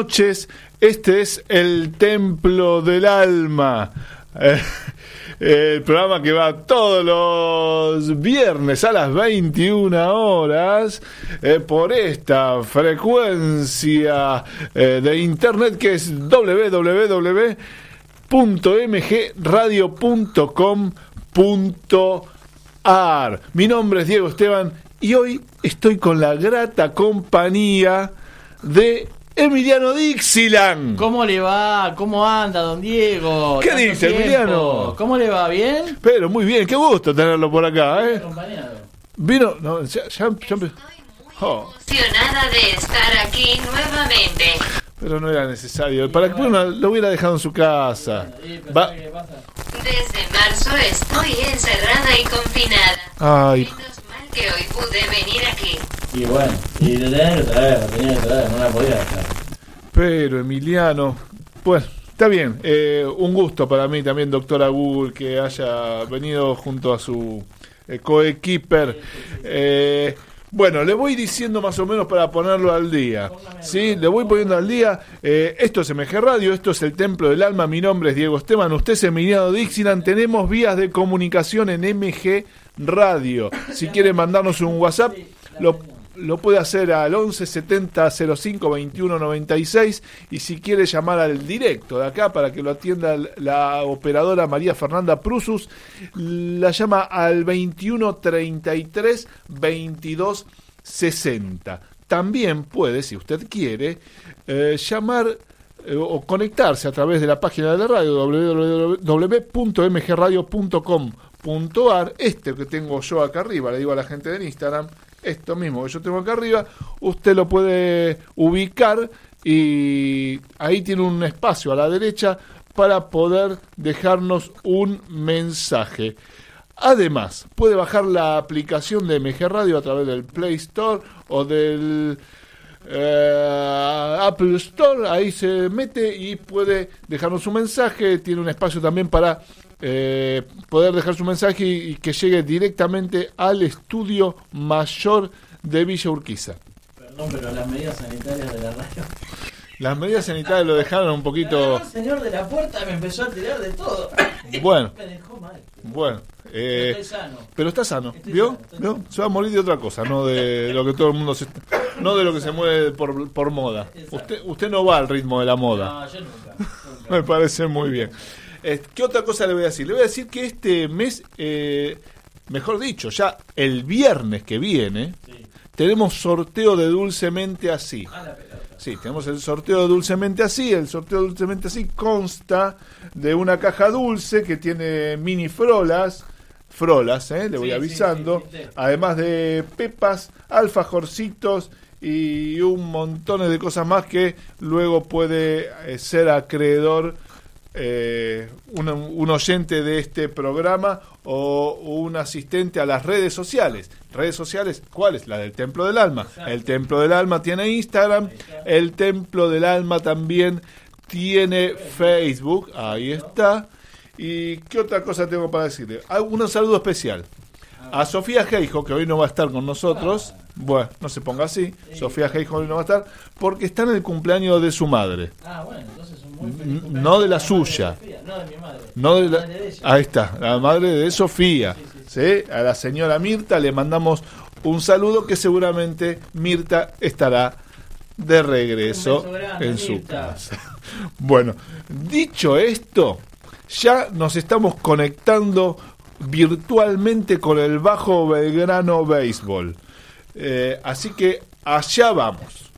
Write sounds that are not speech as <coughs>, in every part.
Noches. Este es el Templo del Alma. <laughs> El programa que va todos los viernes a las 21 horas eh, por esta frecuencia eh, de internet que es www.mgradio.com.ar. Mi nombre es Diego Esteban y hoy estoy con la grata compañía de Emiliano Dixilan. ¿Cómo le va? ¿Cómo anda, don Diego? ¿Qué dice, Emiliano? ¿Cómo le va? ¿Bien? Pero muy bien, qué gusto tenerlo por acá, ¿eh? Vino, no, ya, ya, Estoy oh. emocionada de estar aquí nuevamente. Pero no era necesario. Para que bueno, lo hubiera dejado en su casa. Va. Desde marzo estoy encerrada y confinada. Ay. Que hoy pude venir aquí. Y bueno, y lo tenía que traer, lo tenía que traer, no la podía dejar. Pero Emiliano, pues está bien, eh, un gusto para mí también, doctora Google, que haya venido junto a su eh, coequiper. Eh, bueno, le voy diciendo más o menos para ponerlo al día. ¿sí? Le voy poniendo al día. Eh, esto es MG Radio, esto es el Templo del Alma. Mi nombre es Diego Esteban, usted es Emiliano Dixieland. Tenemos vías de comunicación en MG Radio. Si quiere mandarnos un WhatsApp, lo lo puede hacer al 11 70 05 21 96 y si quiere llamar al directo de acá para que lo atienda la operadora María Fernanda Prusus, la llama al 21 33 22 60. También puede, si usted quiere, eh, llamar eh, o conectarse a través de la página de la radio www.mgradio.com.ar, este que tengo yo acá arriba, le digo a la gente de Instagram, esto mismo que yo tengo acá arriba, usted lo puede ubicar y ahí tiene un espacio a la derecha para poder dejarnos un mensaje. Además, puede bajar la aplicación de MG Radio a través del Play Store o del eh, Apple Store. Ahí se mete y puede dejarnos un mensaje. Tiene un espacio también para eh, poder dejar su mensaje y, que llegue directamente al estudio mayor de Villa Urquiza. Perdón, pero las medidas sanitarias de la radio. Las medidas sanitarias lo dejaron un poquito. el señor de la puerta me empezó a tirar de todo. Bueno. Me dejó mal. Bueno. Eh, pero, sano. pero está sano, ¿vio? Se va a morir de otra cosa, no de lo que todo el mundo se, no de lo que se mueve por, por moda. Usted usted no va al ritmo de la moda. No, yo nunca. <laughs> Me parece muy bien. ¿Qué otra cosa le voy a decir? Le voy a decir que este mes, eh, mejor dicho, ya el viernes que viene, tenemos sorteo de Dulcemente Así. Ah, sí, tenemos el sorteo de Dulcemente Así. El sorteo de Dulcemente Así consta de una caja dulce que tiene mini frolas. Frolas, eh, le voy avisando. además de pepas, alfajorcitos y un montón de cosas más que luego puede eh, ser acreedor eh, un, oyente de este programa o un asistente a las redes sociales. Redes sociales, ¿cuáles? La del Templo del Alma. El Templo del Alma tiene Instagram, el Templo del Alma también tiene Facebook, ahí está. ¿Y qué otra cosa tengo para decirle? Ah, Un saludo especial. A Sofía Geijo, que hoy no va a estar con nosotros. Bueno, no se ponga así. Sofía Geijo hoy no va a estar porque está en el cumpleaños de su madre. Ah, bueno, entonces no de la suya. No de la- ahí está, la madre de Sofía. ¿sí? A la señora Mirta le mandamos un saludo que seguramente Mirta estará de regreso grande, en su Mirta. casa. <laughs> Bueno, dicho esto, ya nos estamos conectando virtualmente con el Bajo Belgrano Béisbol. Eh, así que allá vamos.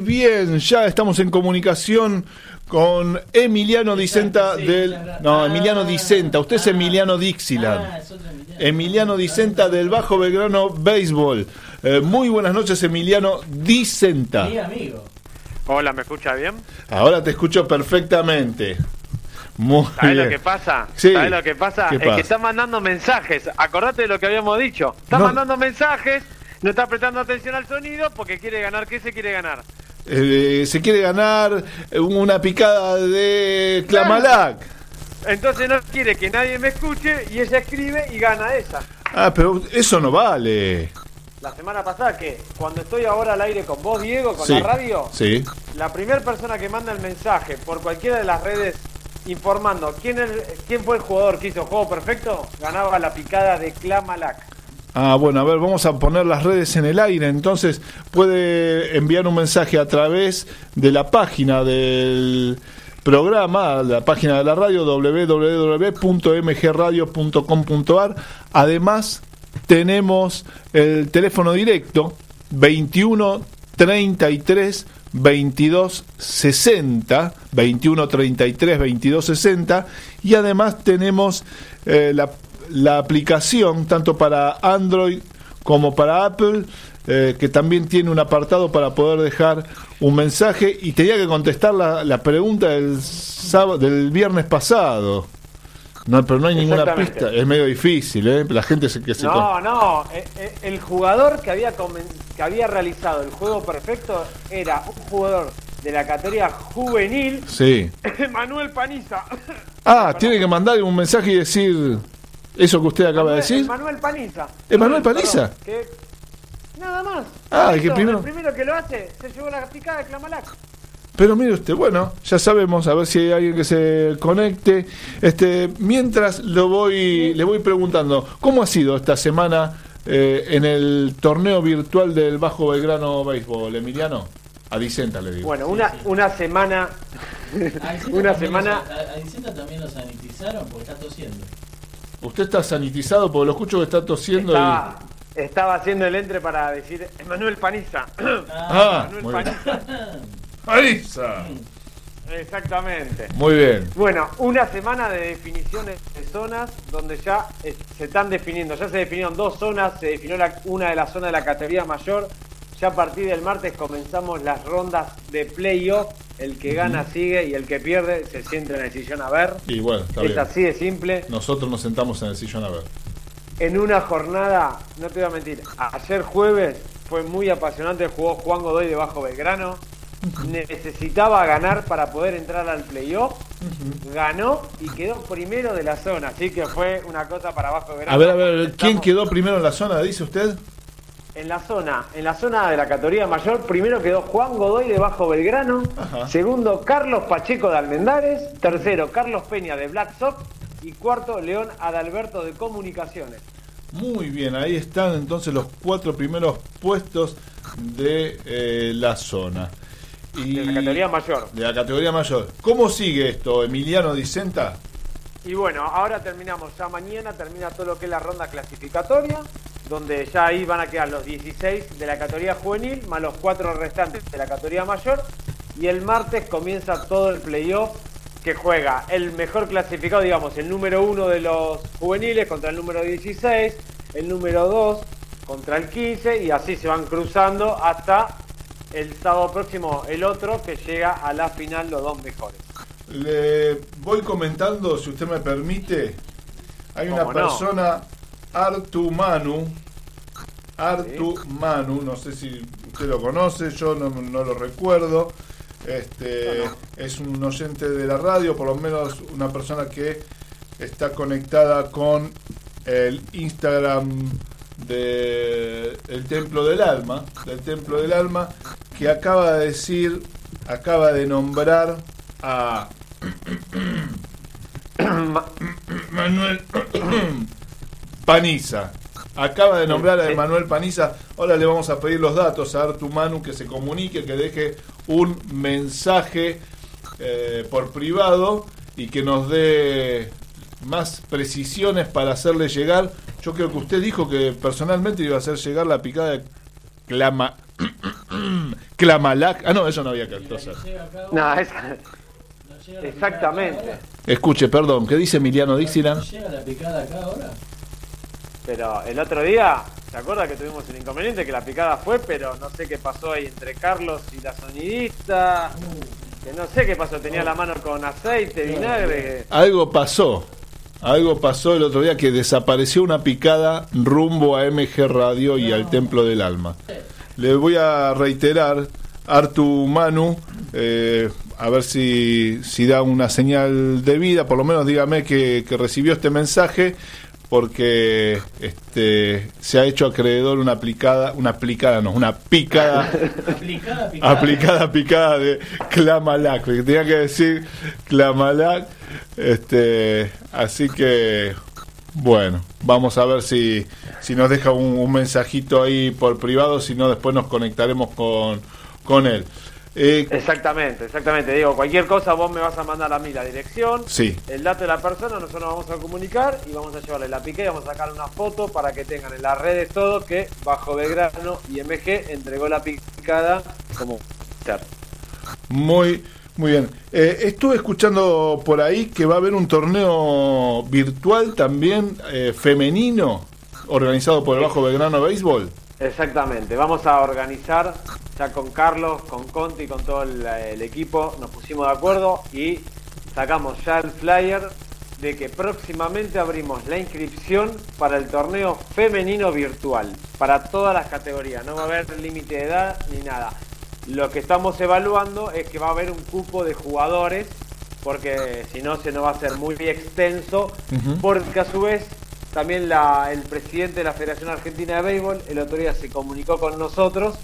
Bien, ya estamos en comunicación con Emiliano Dicenta sí, del... No, Emiliano Dicenta, usted es ah, Emiliano Dixieland. Ah, es otro Emiliano. Emiliano Dicenta del Bajo Belgrano Béisbol. Eh, muy buenas noches, Emiliano Dicenta. Mi amigo. Hola, ¿me escucha bien? Ahora te escucho perfectamente. Muy ¿Sabes lo bien. que pasa? Sí. ¿Sabes lo que pasa? ¿Qué es pasa? que está mandando mensajes. Acordate de lo que habíamos dicho. Está No. mandando mensajes, no está prestando atención al sonido porque quiere ganar. ¿Qué se quiere ganar? Eh, se quiere ganar una picada de Clamalac. Entonces no quiere que nadie me escuche y ella escribe y gana esa. Ah, pero eso no vale. La semana pasada que cuando estoy ahora al aire con vos, Diego, con Sí, la radio, Sí. la primera persona que manda el mensaje por cualquiera de las redes informando quién, es, quién fue el jugador que hizo juego perfecto, ganaba la picada de Clamalac. Ah, bueno, a ver, vamos a poner las redes en el aire. Entonces, puede enviar un mensaje a través de la página del programa, la página de la radio, www.mgradio.com.ar. Además, tenemos el teléfono directo 21 33 22 60 21 33 22 60 y además tenemos eh, la, la aplicación tanto para Android como para Apple eh, que también tiene un apartado para poder dejar un mensaje y tenía que contestar la, la pregunta del sábado, del viernes pasado. No, pero no hay ninguna pista. Es medio difícil ¿eh? la gente se, que se No, no, eh, eh, el jugador que había comen- que había realizado el juego perfecto era un jugador de la categoría juvenil, sí. <laughs> Manuel Paniza. Ah, <laughs> tiene que mandar un mensaje y decir eso que usted acaba de decir. Manuel Paniza. ¿Emanuel Paniza? Que- Nada más. Ah, Eso, que primero- El primero que lo hace se llevó la picada de Clamalac. Pero mire usted, bueno, ya sabemos, a ver si hay alguien que se conecte. Este, mientras lo voy, le voy preguntando, ¿cómo ha sido esta semana eh, en el torneo virtual del Bajo Belgrano Béisbol, Emiliano? A Dicenta le digo. Bueno, una, una semana. Una semana. A, a Vicenta también lo sanitizaron porque está tosiendo. Usted está sanitizado porque lo escucho que está tosiendo Estaba, estaba haciendo el entre para decir Emanuel Paniza. Ah, Manuel <clears throat> muy bien. Paniza. y... ¡Alisa! Exactamente. Muy bien. Bueno, una semana de definiciones de zonas donde ya eh, se están definiendo. Ya se definieron dos zonas, se definió la- una de las zonas de la categoría mayor. Ya a partir del martes comenzamos las rondas de playoff. El que gana sigue y el que pierde se siente en el sillón a ver. Y bueno, está Es bien. así de simple. Nosotros nos sentamos en el sillón a ver. En una jornada, no te voy a mentir, ayer jueves fue muy apasionante, jugó Juan Godoy de Bajo Belgrano, necesitaba ganar para poder entrar al playoff, ganó y quedó primero de la zona, así que fue una cosa para Bajo Belgrano. A ver, a ver, ¿quién Estamos quedó primero en la zona, dice usted? En la zona, en la zona de la categoría mayor, primero quedó Juan Godoy de Bajo Belgrano, Ajá. segundo Carlos Pacheco de Almendares, tercero Carlos Peña de Black Sox y cuarto León Adalberto de Comunicaciones. Muy bien, ahí están entonces los cuatro primeros puestos de eh, la zona. Y De la categoría mayor. De la categoría mayor. ¿Cómo sigue esto, Emiliano Dicenta? Y bueno, ahora terminamos, ya mañana termina todo lo que es la ronda clasificatoria, donde ya ahí van a quedar los 16 de la categoría juvenil, más los cuatro restantes de la categoría mayor, y el martes comienza todo el playoff que juega el mejor clasificado, digamos, el número uno de los juveniles contra el número 16, el número 2 contra el 15 y así se van cruzando hasta el sábado próximo el otro que llega a la final los dos mejores. Le voy comentando, si usted me permite, hay una ¿Cómo no? Artu Manu, Artu Manu, no sé si usted lo conoce, yo no, no lo recuerdo. Este es un oyente de la radio, por lo menos una persona que está conectada con el Instagram de el Templo del Alma, del Templo del Alma, que acaba de decir, acaba de nombrar a <coughs> <coughs> Manuel Paniza. Acaba de nombrar a Sí. Manuel Paniza. Ahora le vamos a pedir los datos a Artu Manu que se comunique, que deje un mensaje eh, por privado y que nos dé más precisiones para hacerle llegar. Yo creo que usted dijo que personalmente iba a hacer llegar la picada de clama <coughs> Clamalac. Ah, no, eso no había que hacer. No, esa- <laughs> exactamente. Escuche, perdón, ¿qué dice Emiliano Dixieland? ¿Llega la picada acá ahora? Pero el otro día, ¿se acuerda que tuvimos un inconveniente? Que la picada fue, pero no sé qué pasó ahí entre Carlos y la sonidista. Que no sé qué pasó, tenía la mano con aceite, vinagre. Algo pasó. Algo pasó el otro día que desapareció una picada rumbo a MG Radio y al Templo del Alma. Le voy a reiterar, Artu Manu, eh, a ver si, si da una señal de vida, por lo menos dígame que, que recibió este mensaje, porque este, se ha hecho acreedor una aplicada, una aplicada, no, una picada Aplicada, picada. aplicada picada de Clamalac, porque tenía que decir Clamalac, este, así que bueno, vamos a ver si, si nos deja un, un mensajito ahí por privado, si no después nos conectaremos con, con él. Eh, Exactamente, exactamente. Digo, cualquier cosa vos me vas a mandar a mí la dirección, sí, el dato de la persona, nosotros nos vamos a comunicar y vamos a llevarle la piqué vamos a sacar una foto para que tengan en las redes todo que Bajo Belgrano y MG entregó la picada como ser. muy, muy bien. Eh, estuve escuchando por ahí que va a haber un torneo virtual también eh, femenino organizado por el Bajo Belgrano Béisbol. Exactamente, vamos a organizar ya con Carlos, con Conti, con todo el, el equipo, nos pusimos de acuerdo y sacamos ya el flyer de que próximamente abrimos la inscripción para el torneo femenino virtual, para todas las categorías, no va a haber límite de edad ni nada. Lo que estamos evaluando es que va a haber un cupo de jugadores, porque si no se nos va a hacer muy extenso, porque a su vez también la- el presidente de la Federación Argentina de Béisbol el otro día se comunicó con nosotros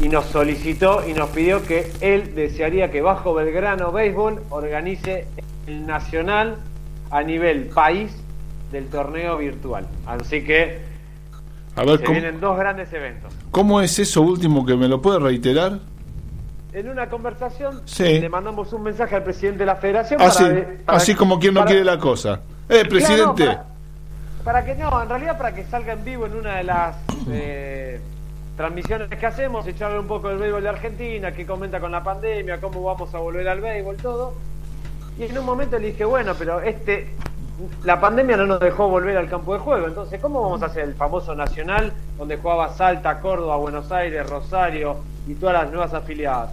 y nos solicitó y nos pidió que él desearía que Bajo Belgrano Béisbol organice el nacional a nivel país del torneo virtual. Así que A ver, se ¿cómo, vienen dos grandes eventos. cómo es eso último que me lo puede reiterar? En una conversación Sí. le mandamos un mensaje al presidente de la federación Así, para, para- así como quien no para- quiere la cosa. Eh, presidente. Claro, para, que no, en realidad para que salga en vivo en una de las eh, transmisiones que hacemos, echarle un poco del béisbol de Argentina, que comenta con la pandemia, cómo vamos a volver al béisbol, todo. Y en un momento le dije, bueno, pero este, la pandemia no nos dejó volver al campo de juego, entonces, ¿cómo vamos a hacer el famoso nacional donde jugaba Salta, Córdoba, Buenos Aires, Rosario y todas las nuevas afiliadas?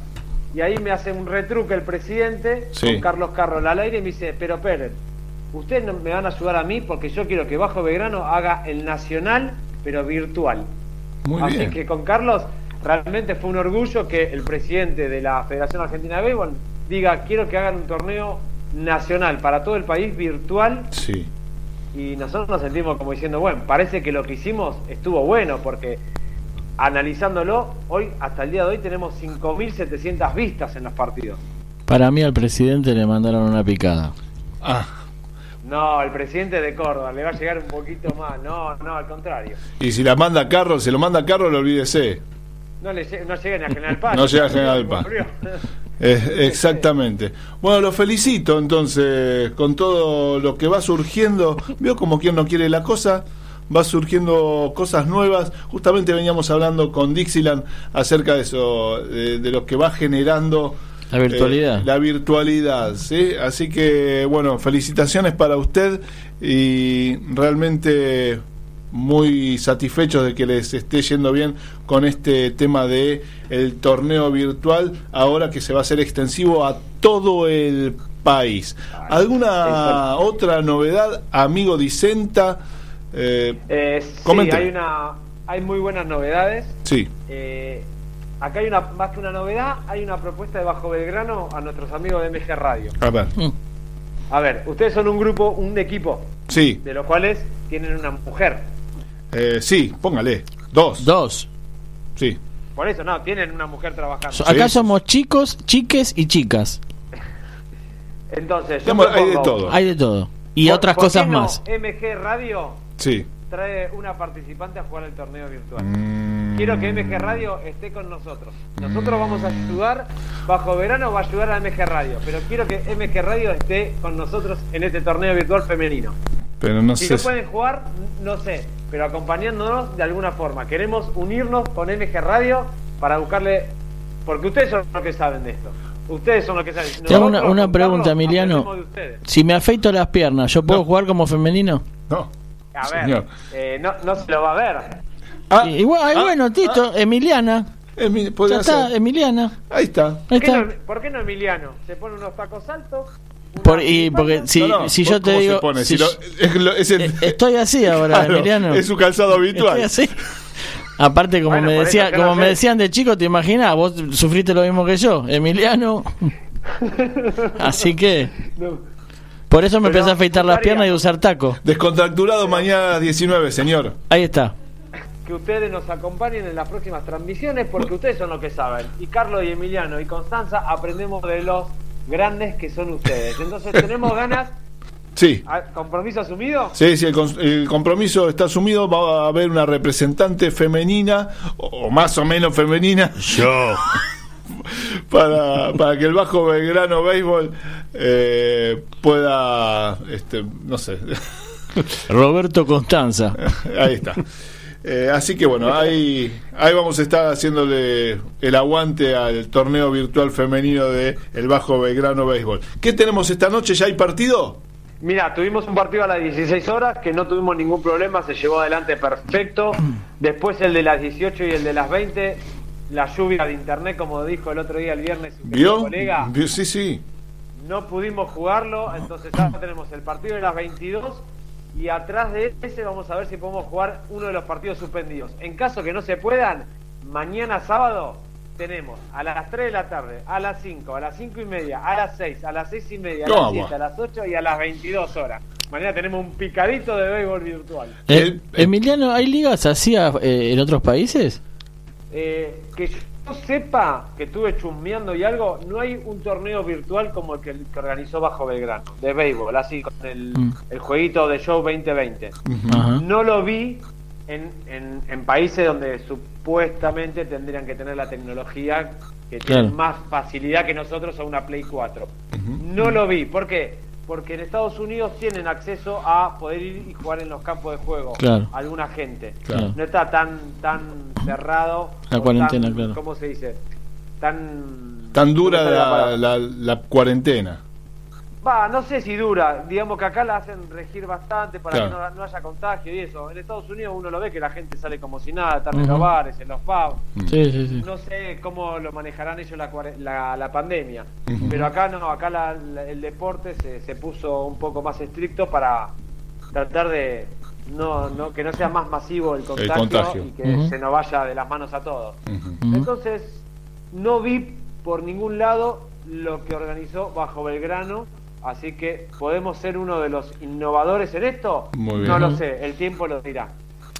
Y ahí me hace un retruque el presidente Sí. con Carlos Carroll al aire y me dice, pero Pérez, ustedes no me van a ayudar a mí porque yo quiero que Bajo Belgrano haga el nacional, pero virtual. Muy Así bien. que con Carlos realmente fue un orgullo que el presidente de la Federación Argentina de Béisbol diga quiero que hagan un torneo nacional para todo el país virtual Sí. y nosotros nos sentimos como diciendo bueno parece que lo que hicimos estuvo bueno porque analizándolo hoy hasta el día de hoy tenemos 5.700 vistas en los partidos Para mí al presidente le mandaron una picada. Ah, no el presidente de Córdoba le va a llegar un poquito más no no al contrario y si la manda Carlos, se lo manda Carlos, olvídese. no le no llega ni a General Paz No llega a General <laughs> Paz. Eh, exactamente. Bueno, lo felicito entonces con todo lo que va surgiendo. Veo como quien no quiere la cosa. Va surgiendo cosas nuevas. Justamente veníamos hablando con Dixieland acerca de eso, de, de lo que va generando La virtualidad. Eh, la virtualidad, ¿sí? Así que, bueno, felicitaciones para usted y realmente muy satisfechos de que les esté yendo bien con este tema de el torneo virtual ahora que se va a hacer extensivo a todo el país. ¿Alguna otra novedad, amigo Dicenta? Eh, Eh, sí, Comente. hay, una, hay muy buenas novedades. sí, Eh, acá hay una, más que una novedad, hay una propuesta de Bajo Belgrano a nuestros amigos de MG Radio. a ver, Mm. A ver, ustedes son un grupo, un equipo, sí, de los cuales tienen una mujer. eh, sí, póngale, dos, Dos. sí. Por eso, no, tienen una mujer trabajando. So- Acá Sí. somos chicos, chiques y chicas. <laughs> Entonces, yo Tenemos- hay de todo. Hay de todo. Y ¿por- otras por qué cosas no más. MG Radio Sí. trae una participante a jugar el torneo virtual. Mm. Quiero que MG Radio esté con nosotros. Nosotros vamos a ayudar, bajo verano va a ayudar a MG Radio, pero quiero que MG Radio esté con nosotros en este torneo virtual femenino. Pero no Si sé. no pueden jugar, no sé, pero acompañándonos de alguna forma. Queremos unirnos con MG Radio para buscarle, porque ustedes son los que saben de esto. Ustedes son los que saben. Una- una pregunta, Emiliano. Si me afeito las piernas, ¿yo puedo No. jugar como femenino? No. A ver, Señor. eh, no, no se lo va a ver. Ah, Y- ah, bueno, Tito, Emiliana. ah, Emi- Ya podría está, ser. Emiliana. Ahí está. Ahí ¿Por qué, está. no, por qué no Emiliano? Se pone unos tacos altos. Por- y porque si, No, no, si yo te ¿cómo se digo. pone? si Si lo- yo- es, lo- es el- estoy así <laughs> ahora, Claro, Emiliano. Es su calzado habitual. Estoy así. <laughs> Aparte, como Bueno, me decía, como me sé. decían de chico, te imaginas, vos sufriste lo mismo que yo, Emiliano. <laughs> Así que no. por eso me empecé a afeitar las piernas y usar taco. Descontracturado mañana a las 19, señor. Ahí está. Que ustedes nos acompañen en las próximas transmisiones porque ustedes son los que saben. Y Carlos y Emiliano y Constanza aprendemos de los grandes que son ustedes. Entonces tenemos ganas, Sí. ¿Ah, compromiso asumido. Sí, sí, el, compromiso está asumido. Va a haber una representante femenina, o, o más o menos femenina, Yo. <laughs> para, para que el Bajo Belgrano Béisbol eh, pueda, este, no sé, Roberto Constanza. <laughs> ahí está. Eh, así que bueno, ahí, ahí vamos a estar haciéndole el aguante al torneo virtual femenino de el Bajo Belgrano Béisbol. ¿Qué tenemos esta noche? ¿Ya hay partido? Mira, tuvimos un partido a las 16 horas que no tuvimos ningún problema, se llevó adelante perfecto. Después el de las 18 y el de las 20, la lluvia de internet, como dijo el otro día el viernes ¿Vio? colega, ¿Vio? Sí, sí. no pudimos jugarlo, entonces ahora tenemos el partido de las 22 y atrás de ese vamos a ver si podemos jugar uno de los partidos suspendidos. En caso que no se puedan, mañana sábado tenemos a las 3 de la tarde, a las 5, a las 5 y media, a las 6, a las 6 y media, a las ¿Cómo? 7, a las 8 y a las 22 horas. Mañana tenemos un picadito de béisbol virtual. Eh, El- Emiliano, ¿hay ligas así a- eh, en otros países? Eh, que yo sepa que estuve chusmeando y algo, no hay un torneo virtual como el que, que organizó Bajo Belgrano, de béisbol, así con el, Mm. el jueguito de Show 2020. Ajá. No lo vi en, en, en países donde supuestamente tendrían que tener la tecnología que tiene más facilidad que nosotros a una Play 4. No lo vi. ¿Por qué? Porque en Estados Unidos tienen acceso a poder ir y jugar en los campos de juego. Claro. Alguna gente. Claro. No está tan tan cerrado. La cuarentena, tan- claro. ¿Cómo se dice? Tan... Tan dura la la, la- la cuarentena. Va, no sé si dura. Digamos que acá la hacen regir bastante para Claro. que no, no haya contagio y eso. En Estados Unidos uno lo ve que la gente sale como si nada, están en Ujú. los bares, en los pubs. Sí, sí, sí. No sé cómo lo manejarán ellos la, la, la pandemia. Pero acá no, acá la- la- el deporte se, se puso un poco más estricto para tratar de no, no que no sea más masivo el contagio, contagio. y que se nos vaya de las manos a todos. Entonces, no vi por ningún lado lo que organizó Bajo Belgrano, así que podemos ser uno de los innovadores en esto. Muy bien. No lo sé, el tiempo lo dirá.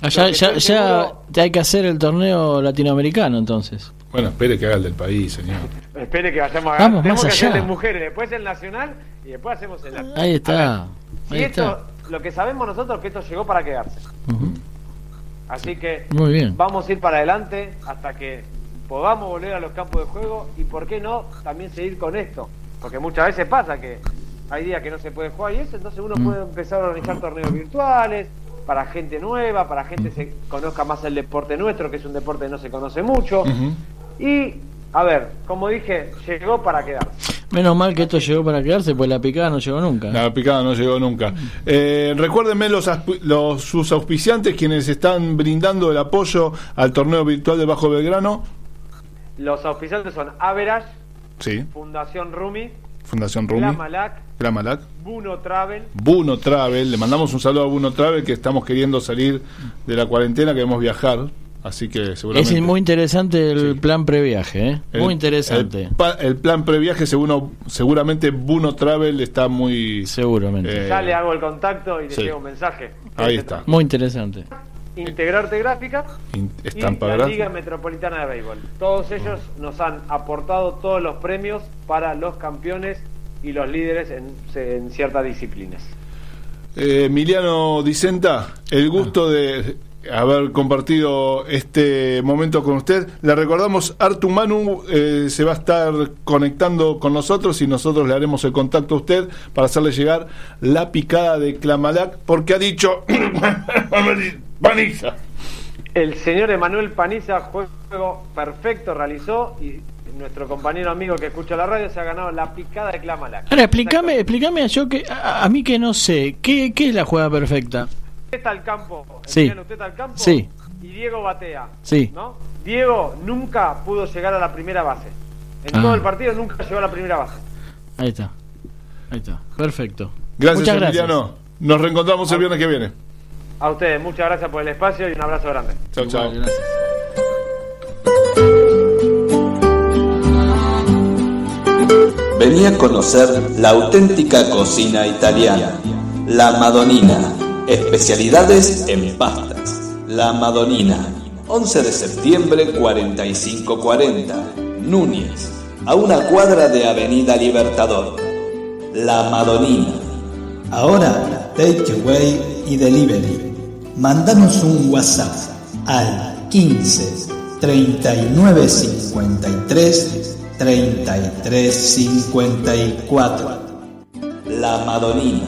Ah, ya, ya, ya hay que hacer el torneo latinoamericano entonces. Bueno, espere que haga el del país, señor. Espere que vayamos a Vamos, Tenemos más que hacer allá. de mujeres, después el nacional y después hacemos el nacional. Ahí está. Ahí esto, está. Lo que sabemos nosotros es que esto llegó para quedarse. Así que Muy bien. vamos a ir para adelante hasta que podamos volver a los campos de juego y por qué no también seguir con esto. Porque muchas veces pasa que hay días que no se puede jugar y eso, entonces uno Mm. puede empezar a organizar torneos virtuales para gente nueva, para gente que se conozca más el deporte nuestro, que es un deporte que no se conoce mucho. Y A ver, como dije, llegó para quedarse. Menos mal que esto llegó para quedarse, pues la picada no llegó nunca. La picada no llegó nunca. Eh, recuérdenme los, los- sus auspiciantes quienes están brindando el apoyo al torneo virtual de Bajo Belgrano. Los auspiciantes son Average, Sí, Fundación Rumi, Fundación Rumi, Glamalac, Glamalac, Buno Travel, Buno Travel. Le mandamos un saludo a Buno Travel que estamos queriendo salir de la cuarentena, queremos viajar. Así que seguramente. Es muy interesante el Sí. plan previaje, ¿eh? El- muy interesante. El, plan previaje, seguro, seguramente Buno Travel está muy. Seguramente. Eh, ya le hago el contacto y le sí. llega un mensaje. Ahí está. Muy interesante. Integrarte Gráfica in- y estampa la. Liga Metropolitana de Béisbol. Todos ellos nos han aportado todos los premios para los campeones y los líderes en, en ciertas disciplinas. Eh, Emiliano Dicenta, el gusto de haber compartido este momento con usted. Le recordamos, Artu Manu eh, se va a estar conectando con nosotros y nosotros le haremos el contacto a usted para hacerle llegar la picada de Clamalac, porque ha dicho <coughs> Paniza. El señor Emanuel Paniza, juego perfecto, realizó y nuestro compañero amigo que escucha la radio se ha ganado la picada de Clamalac. Ahora, explícame, explícame a yo que a, a mí que no sé, ¿qué, ¿qué es la jugada perfecta? Usted está al campo, Sí. Emiliano, usted está al campo Sí. y Diego batea. Sí. ¿no? Diego nunca pudo llegar a la primera base. En Ah. todo el partido nunca llegó a la primera base. Ahí está. Ahí está. Perfecto. Gracias, Muchas gracias. Emiliano. Nos reencontramos el viernes que viene. A ustedes, muchas gracias por el espacio y un abrazo grande. Chao, chao. Igual, gracias. Vení a conocer la auténtica cocina italiana. La Madonina. Especialidades en pastas. La Madonina. 11 de septiembre 4540. Núñez. A una cuadra de Avenida Libertador. La Madonina. Ahora, takeaway y delivery. Mandanos un WhatsApp al 15 39 53 33 54. La Madonina.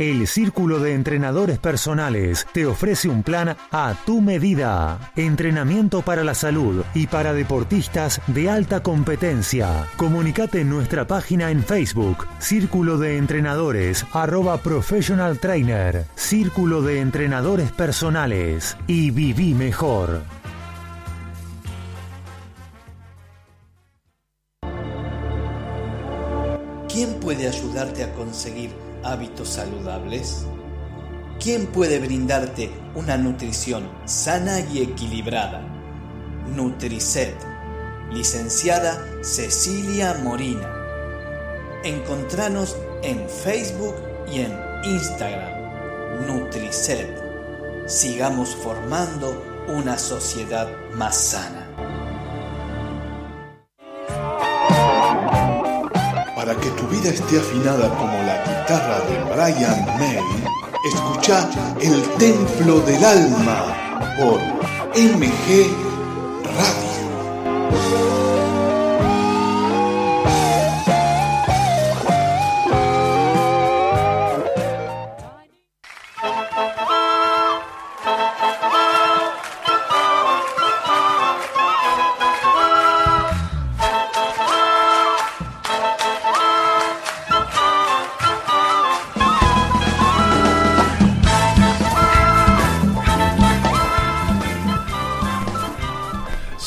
El Círculo de Entrenadores Personales te ofrece un plan a tu medida. Entrenamiento para la salud y para deportistas de alta competencia. Comunicate en nuestra página en Facebook, Círculo de Entrenadores, arroba Trainer, Círculo de Entrenadores Personales y viví mejor. ¿Quién puede ayudarte a conseguir hábitos saludables? ¿Quién puede brindarte una nutrición sana y equilibrada? Nutricet, licenciada Cecilia Morina. Encontranos en Facebook y en Instagram. Nutricet. Sigamos formando una sociedad más sana. Para que tu vida esté afinada como la guitarra de Brian May, escucha El Templo del Alma por MG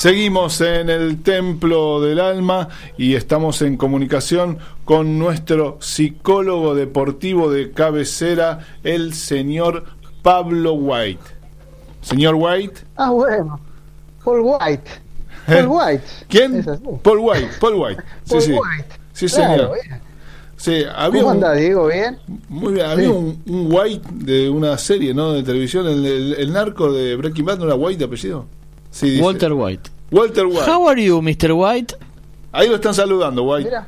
Seguimos en el Templo del Alma y estamos en comunicación con nuestro psicólogo deportivo de cabecera, el señor Pablo White. Señor White. Ah, bueno. Paul White. ¿Eh? <laughs> Paul White. ¿Quién? Paul White, Paul White. <laughs> Sí, Paul sí. White. Sí, Claro, señor. bien. Sí, había ¿Cómo andás, Diego? ¿Bien? muy bien, había Sí. un, un White de una serie, ¿no? De televisión, el, el- el narco de Breaking Bad, ¿no era White de apellido? Sí, dice. Walter White. Walter White. How are you, Mr. White? Ahí lo están saludando, White. Mira.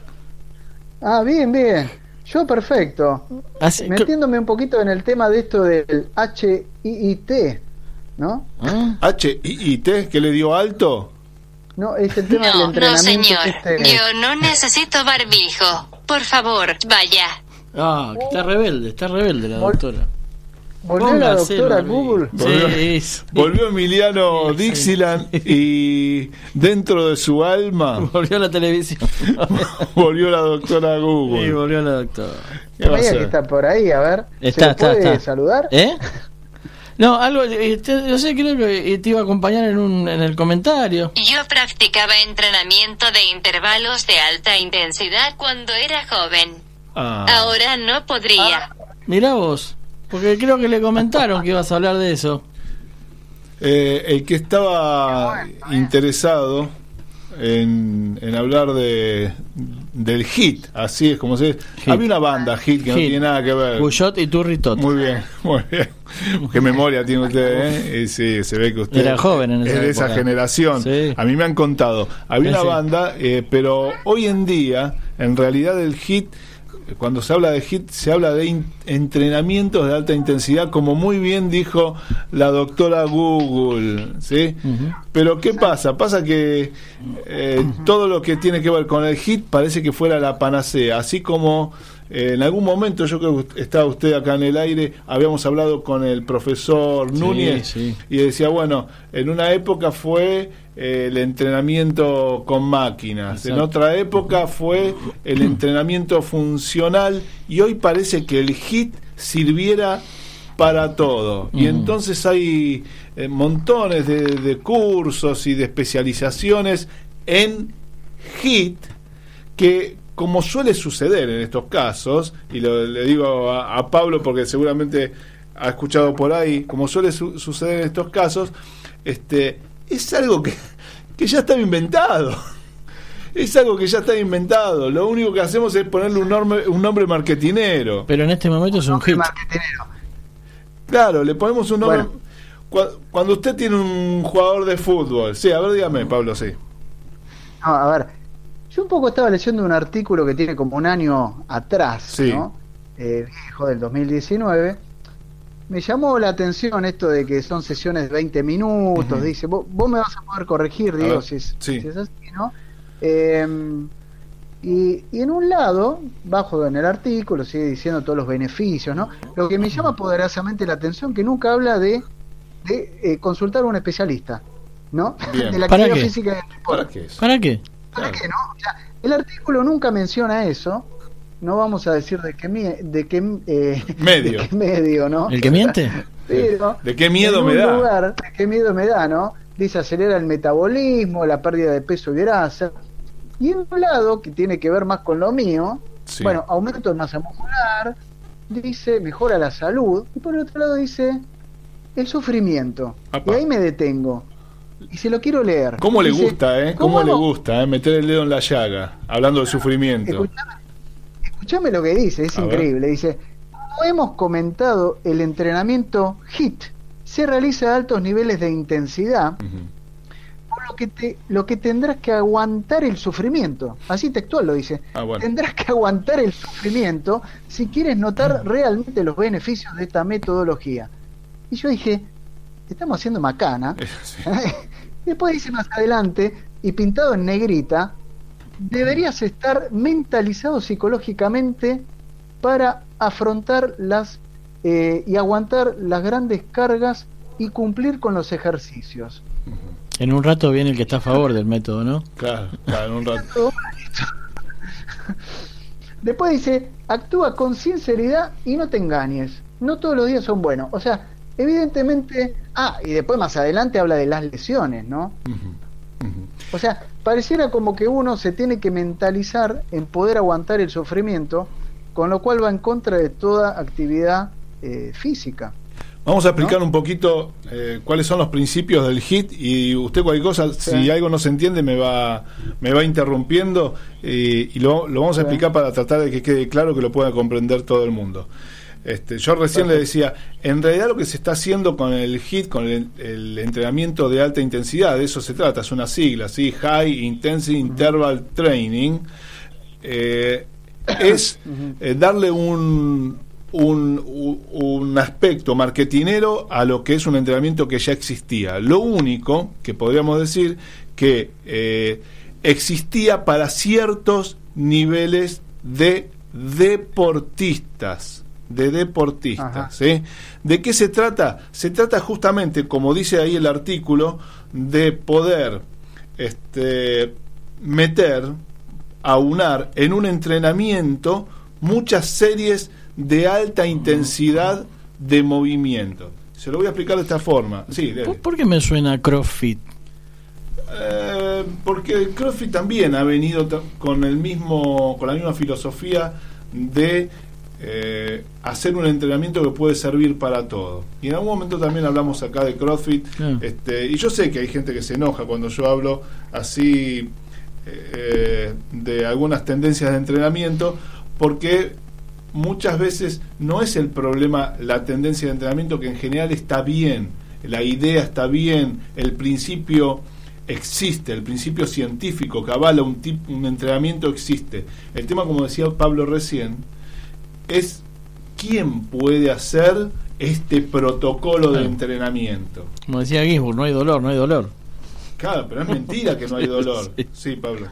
Ah, bien, bien. Yo perfecto. Así- Metiéndome un poquito en el tema de esto del HIIT, ¿no? ¿Ah? H-I-I-T, que le dio alto. No, es el tema del No, no, entrenamiento. señor. este- Yo no necesito barbijo. Por favor, vaya. Ah, que está rebelde, está rebelde la Vol- doctora. Volvió la doctora. Google. Sí, sí. Volvió Emiliano Dixieland y dentro de su alma <laughs> Volvió a la televisión. <laughs> volvió la doctora Sí, Google. volvió la doctora. ¿Qué va a Sabía hacer? que está por ahí, a ver. ¿Se Está, lo está, puede está. saludar? ¿Eh? No, algo, eh, te- yo sé, creo que te iba a acompañar en, un, en el comentario. Yo practicaba entrenamiento de intervalos de alta intensidad cuando era joven. Ah. Ahora no podría. Mirá vos, porque creo que le comentaron que ibas a hablar de eso. Eh, el que estaba interesado en, en hablar de del hit, así es como se dice. Hit. Había una banda hit que no tiene nada que ver. Cuyot y Turritot. Muy bien, muy bien. Qué memoria tiene usted, ¿eh? Y sí, se ve que usted Era joven en esa es de esa generación. Sí. A mí me han contado. Había Sí, una sí. banda, eh, pero hoy en día, en realidad el hit, cuando se habla de hit, se habla de entrenamientos de alta intensidad, como muy bien dijo la doctora Google, ¿sí? Pero ¿qué pasa? Pasa que eh, todo lo que tiene que ver con el hit parece que fuera la panacea, así como eh, en algún momento, yo creo que estaba usted acá en el aire, habíamos hablado con el profesor Núñez sí. y decía, bueno, en una época fue eh, el entrenamiento con máquinas, en otra época fue el entrenamiento funcional y hoy parece que el hit sirviera para todo. Y entonces hay eh, montones de, de cursos y de especializaciones en HIT que como suele suceder en estos casos, y lo, le digo a, a Pablo porque seguramente ha escuchado por ahí, como suele su- suceder en estos casos, este es algo que, que ya estaba inventado. <laughs> Es algo que ya está inventado. Lo único que hacemos es ponerle un nombre, un nombre marketinero. Pero en este momento es un hit. Marketinero. Claro, le ponemos un nombre. Bueno. Cua- Cuando usted tiene un jugador de fútbol, sí, a ver, dígame, Pablo, sí. No, a ver, yo un poco estaba leyendo un artículo que tiene como un año atrás, Sí. ¿no? Eh, viejo, del 2019. Me llamó la atención esto de que son sesiones de 20 minutos. Dice, vos, vos me vas a poder corregir, Diego, si es, sí. si es así, ¿no? Eh, y, y en un lado, bajo en el artículo, sigue diciendo todos los beneficios, ¿no? Lo que me llama poderosamente la atención que nunca habla de, de eh, consultar a un especialista, ¿no? Bien. <laughs> De la ¿Para actividad qué? física y del deporte. ¿Para qué? ¿Para qué? ¿Para qué no? O sea, el artículo nunca menciona eso. No vamos a decir de qué, mie- de qué, eh, Medio. <laughs> de qué medio, ¿no? ¿El que miente? <laughs> Pero, ¿De qué miedo en me un da? lugar, ¿De qué miedo me da, no? Dice acelera el metabolismo, la pérdida de peso y grasa. Y en un lado, que tiene que ver más con lo mío, Sí. bueno, aumento de masa muscular, dice mejora la salud, y por el otro lado dice el sufrimiento. Apa. Y ahí me detengo. Y se lo quiero leer. ¿Cómo le Dice, gusta, eh? ¿Cómo, le gusta, eh? Meter el dedo en la llaga, hablando de sufrimiento. Escuchame, escuchame lo que dice, es A ver. increíble. Dice, como hemos comentado, el entrenamiento HIT se realiza a altos niveles de intensidad, por lo que, te, lo que tendrás que aguantar el sufrimiento. Así textual lo dice. Ah, bueno. Tendrás que aguantar el sufrimiento si quieres notar realmente los beneficios de esta metodología. Y yo dije, estamos haciendo macana. <laughs> Sí. <laughs> Después dice más adelante, y pintado en negrita, deberías estar mentalizado psicológicamente para afrontar las eh, y aguantar las grandes cargas y cumplir con los ejercicios. En un rato viene el que está a favor del método, ¿no? Claro, claro, en un rato. <laughs> Después dice, actúa con sinceridad y no te engañes. No todos los días son buenos. O sea, evidentemente... Ah, y después más adelante habla de las lesiones, ¿no? Ujú. O sea, pareciera como que uno se tiene que mentalizar en poder aguantar el sufrimiento, con lo cual va en contra de toda actividad eh, física. Vamos a explicar un poquito eh, cuáles son los principios del HIT y usted cualquier cosa, si algo no se entiende me va me va interrumpiendo eh, y lo, lo vamos a explicar para tratar de que quede claro que lo pueda comprender todo el mundo. Este, yo recién le decía, en realidad lo que se está haciendo con el HIT, con el, el entrenamiento de alta intensidad, de eso se trata, es una sigla, ¿sí? High Intensive Interval Training, eh, es <coughs> eh, darle un, un, u- un aspecto marketinero a lo que es un entrenamiento que ya existía. Lo único que podríamos decir que eh, existía para ciertos niveles de deportistas de deportistas. Ajá. ¿sí? ¿De qué se trata? Se trata justamente, como dice ahí el artículo, de poder este, meter, aunar en un entrenamiento muchas series de alta intensidad de movimiento. Se lo voy a explicar de esta forma. Sí. ¿Por, por qué me suena CrossFit? Eh, porque el CrossFit también ha venido con el mismo, con la misma filosofía de eh, hacer un entrenamiento que puede servir para todo. Y en algún momento también hablamos acá de CrossFit. Este, y yo sé que hay gente que se enoja cuando yo hablo así eh, de algunas tendencias de entrenamiento, porque muchas veces no es el problema la tendencia de entrenamiento que en general está bien, la idea está bien, el principio existe, el principio científico que avala un, tip- un entrenamiento existe. El tema, como decía Pablo recién, es quién puede hacer este protocolo de entrenamiento. Como decía Ginsburg, no hay dolor, no hay dolor. Claro, pero es mentira que no hay <laughs> dolor. Sí, Pablo.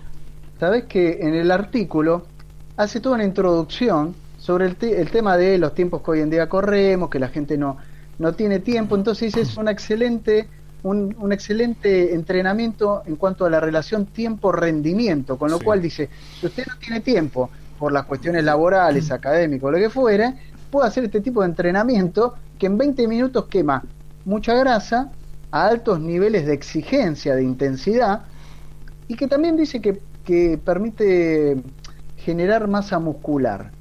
Sabes que en el artículo hace toda una introducción sobre el, te- el tema de los tiempos que hoy en día corremos, que la gente no, no tiene tiempo, entonces es una excelente, un, un excelente entrenamiento en cuanto a la relación tiempo-rendimiento, con lo Sí. cual dice, si usted no tiene tiempo por las cuestiones laborales, académicas, lo que fuere, puede hacer este tipo de entrenamiento que en 20 minutos quema mucha grasa a altos niveles de exigencia, de intensidad, y que también dice que, que permite generar masa muscular.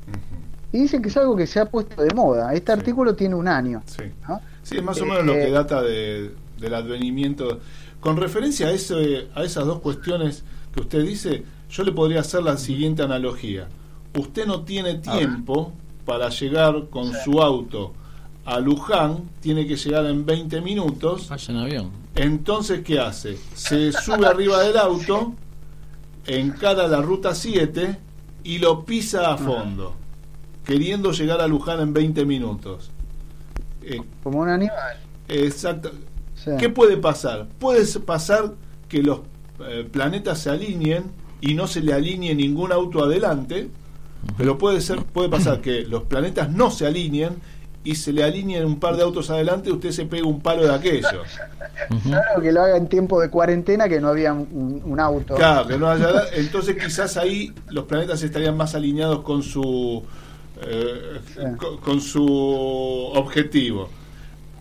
Y dice que es algo que se ha puesto de moda. Este artículo tiene un año. Sí. ¿no? Sí, es más o menos lo que Eh, data de- del advenimiento. Con referencia a, ese, a esas dos cuestiones que usted dice, yo le podría hacer la siguiente analogía. Usted no tiene tiempo para llegar con su auto a Luján, tiene que llegar en 20 minutos. Vaya en avión. Entonces, ¿qué hace? Se sube arriba del auto, encara la ruta 7 y lo pisa a fondo, queriendo llegar a Luján en 20 minutos. Eh, Como un animal. Exacto. Sí. ¿Qué puede pasar? Puede pasar que los eh, planetas se alineen y no se le alinee ningún auto adelante, pero puede ser puede pasar que los planetas no se alineen y se le alineen un par de autos adelante y usted se pega un palo de aquello. Claro que lo haga en tiempo de cuarentena que no había un, un auto. Claro, que no haya- entonces quizás ahí los planetas estarían más alineados con su eh, con, con su objetivo.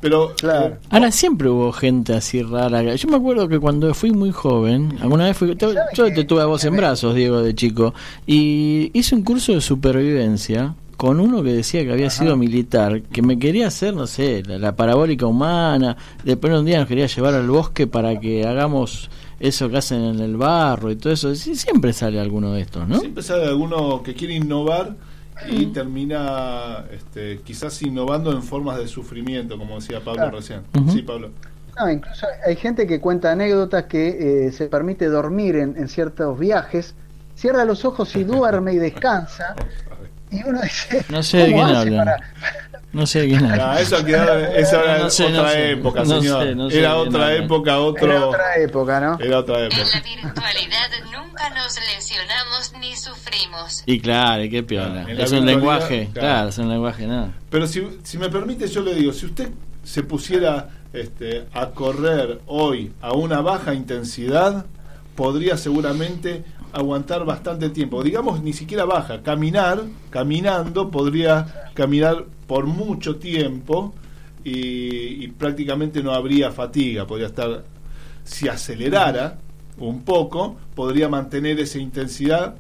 Pero Claro. eh, Ahora siempre hubo gente así rara. Yo me acuerdo que cuando fui muy joven, alguna vez fui, te- yo te tuve a vos en brazos, Diego, de chico, y hice un curso de supervivencia con uno que decía que había sido militar, que me quería hacer, no sé, la, la parabólica humana, después un día nos quería llevar al bosque para que hagamos eso que hacen en el barro y todo eso. Sí, siempre sale alguno de estos, ¿no? Siempre sale alguno que quiere innovar y termina este, quizás innovando en formas de sufrimiento, como decía Pablo Claro. recién. Sí, Pablo. No, incluso hay gente que cuenta anécdotas que eh, se permite dormir en, en ciertos viajes, cierra los ojos y duerme y descansa. <laughs> Y uno dice, No sé de ¿cómo quién hace para- No sé de quién hablan. No, eso quedaba- esa era No sé, otra no sé. época, No señor. sé, no sé era otra época, otro. Era otra época, ¿no? Era otra En época. la virtualidad nunca nos lesionamos ni sufrimos. Y claro, qué piola. En la Es un lenguaje, claro. claro, es un lenguaje, nada. Pero si, si me permite, yo le digo, si usted se pusiera este, a correr hoy a una baja intensidad, podría seguramente aguantar bastante tiempo. Digamos, ni siquiera baja, caminar, caminando, podría caminar por mucho tiempo y, y prácticamente no habría fatiga, podría estar, si acelerara un poco, podría mantener esa intensidad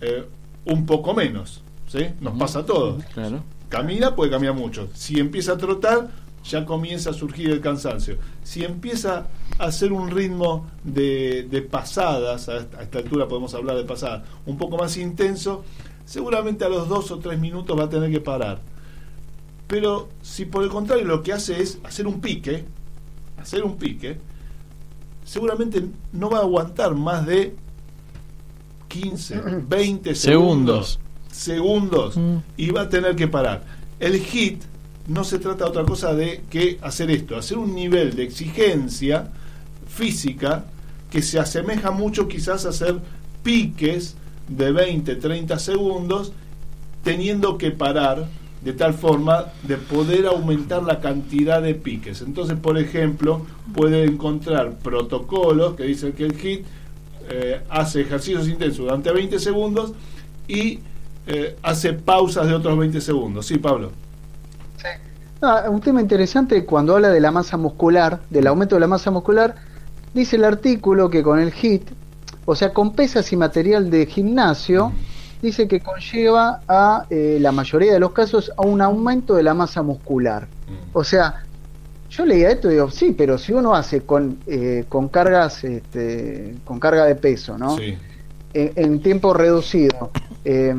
eh, un poco menos. ¿sí? Nos pasa a todos Claro. camina, puede caminar mucho. Si empieza a trotar, ya comienza a surgir el cansancio. Si empieza a hacer un ritmo de, de pasadas, a esta, a esta altura podemos hablar de pasadas, un poco más intenso, seguramente a los dos o tres minutos va a tener que parar. Pero si por el contrario lo que hace es hacer un pique, hacer un pique, seguramente no va a aguantar más de 15, 20 <clears throat> segundos. Segundos. Y va a tener que parar. El hit no se trata de otra cosa de que hacer esto, hacer un nivel de exigencia física que se asemeja mucho quizás a hacer piques de 20, 30 segundos, teniendo que parar de tal forma de poder aumentar la cantidad de piques. Entonces, por ejemplo, puede encontrar protocolos que dicen que el HIT eh, hace ejercicios intensos durante 20 segundos y eh, hace pausas de otros 20 segundos. Sí, Pablo. Ah, un tema interesante cuando habla de la masa muscular, del aumento de la masa muscular, dice el artículo que con el HIT, o sea, con pesas y material de gimnasio, dice que conlleva a eh, la mayoría de los casos a un aumento de la masa muscular. O sea, yo leía esto y digo, sí, pero si uno hace con, eh, con cargas, este, con carga de peso, ¿no? Sí. En, en tiempo reducido, eh,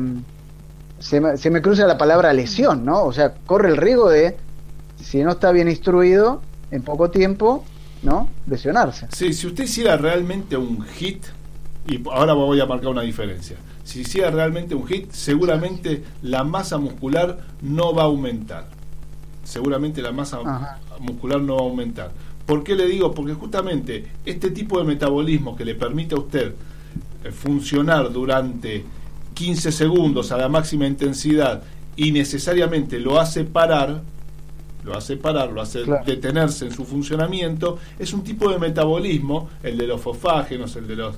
se, me, se me cruza la palabra lesión, ¿no? O sea, corre el riesgo de, si no está bien instruido, en poco tiempo, ¿no? Lesionarse. Sí, si usted hiciera realmente un hit, y ahora voy a marcar una diferencia, si hiciera realmente un hit, seguramente la masa muscular no va a aumentar. Seguramente la masa Ajá. muscular no va a aumentar. ¿Por qué le digo? Porque justamente este tipo de metabolismo que le permite a usted eh, funcionar durante 15 segundos a la máxima intensidad y necesariamente lo hace parar, lo hace parar, lo hace Claro. detenerse en su funcionamiento, es un tipo de metabolismo, el de los fosfágenos, el de los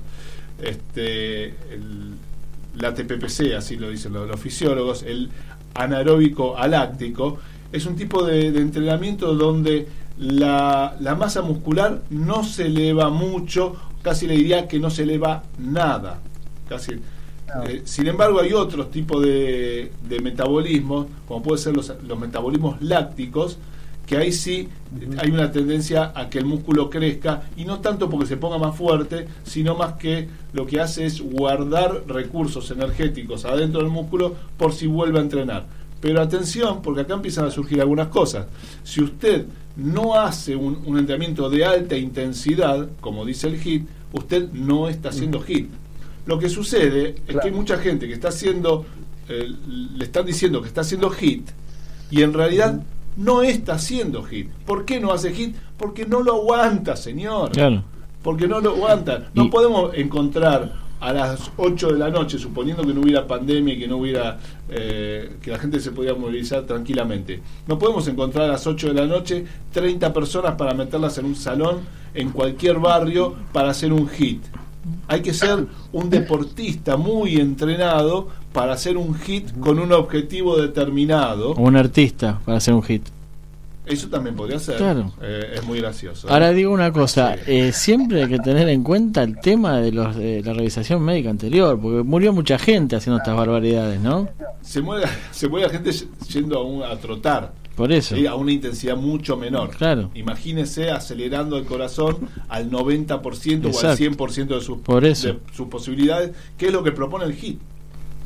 este el, la TPPC, así lo dicen los, los fisiólogos, el anaeróbico aláctico, es un tipo de, de entrenamiento donde la, la masa muscular no se eleva mucho, casi le diría que no se eleva nada. Casi. Eh, sin embargo, hay otros tipos de, de metabolismos, como pueden ser los, los metabolismos lácticos, que ahí sí hay una tendencia a que el músculo crezca, y no tanto porque se ponga más fuerte, sino más que lo que hace es guardar recursos energéticos adentro del músculo por si vuelve a entrenar. Pero atención, porque acá empiezan a surgir algunas cosas. Si usted no hace un, un entrenamiento de alta intensidad, como dice el HIT, usted no está haciendo HIT. Lo que sucede es que hay mucha gente que está haciendo, eh, le están diciendo que está haciendo HIT y en realidad no está haciendo HIT. ¿Por qué no hace HIT? Porque no lo aguanta, señor. Claro. Porque no lo aguanta. No podemos encontrar a las 8 de la noche, suponiendo que no hubiera pandemia y que no hubiera eh, que la gente se podía movilizar tranquilamente. No podemos encontrar a las 8 de la noche 30 personas para meterlas en un salón en cualquier barrio para hacer un hit. Hay que ser un deportista muy entrenado para hacer un hit con un objetivo determinado. O un artista para hacer un hit. Eso también podría ser. Claro. Eh, es muy gracioso. ¿eh? Ahora digo una cosa, eh, siempre hay que tener en cuenta el tema de, los, de la revisación médica anterior, porque murió mucha gente haciendo estas barbaridades, ¿no? se muere, <laughs> se muere la gente yendo a, un- a trotar. Por eso. ¿sí? a una intensidad mucho menor. Claro. Imagínese acelerando el corazón al 90% o al Exacto. 100% de sus, Por eso. de sus posibilidades, que es lo que propone el HIT.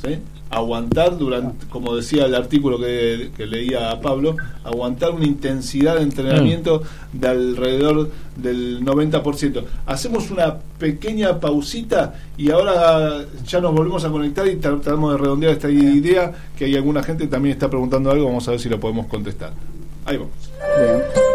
¿Sí? Aguantar durante, como decía el artículo que, que leía a Pablo, aguantar una intensidad de entrenamiento de alrededor del 90%. Hacemos una pequeña pausita y ahora ya nos volvemos a conectar y tra- tratamos de redondear esta idea, que hay alguna gente que también está preguntando algo, vamos a ver si lo podemos contestar. Ahí vamos.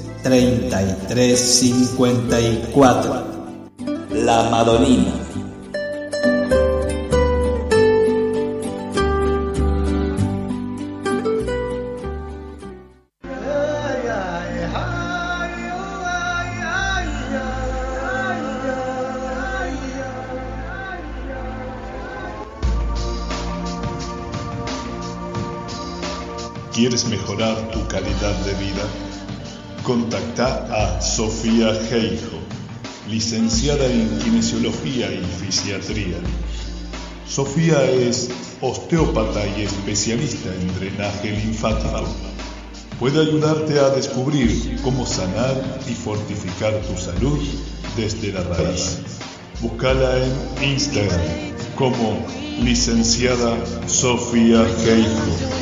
3354. La Madonina. ¿Quieres mejorar tu calidad de vida? Contacta a Sofía Geijo, licenciada en Kinesiología y Fisiatría. Sofía es osteópata y especialista en drenaje linfático. Puede ayudarte a descubrir cómo sanar y fortificar tu salud desde la raíz. Búscala en Instagram como licenciada Sofía Geijo.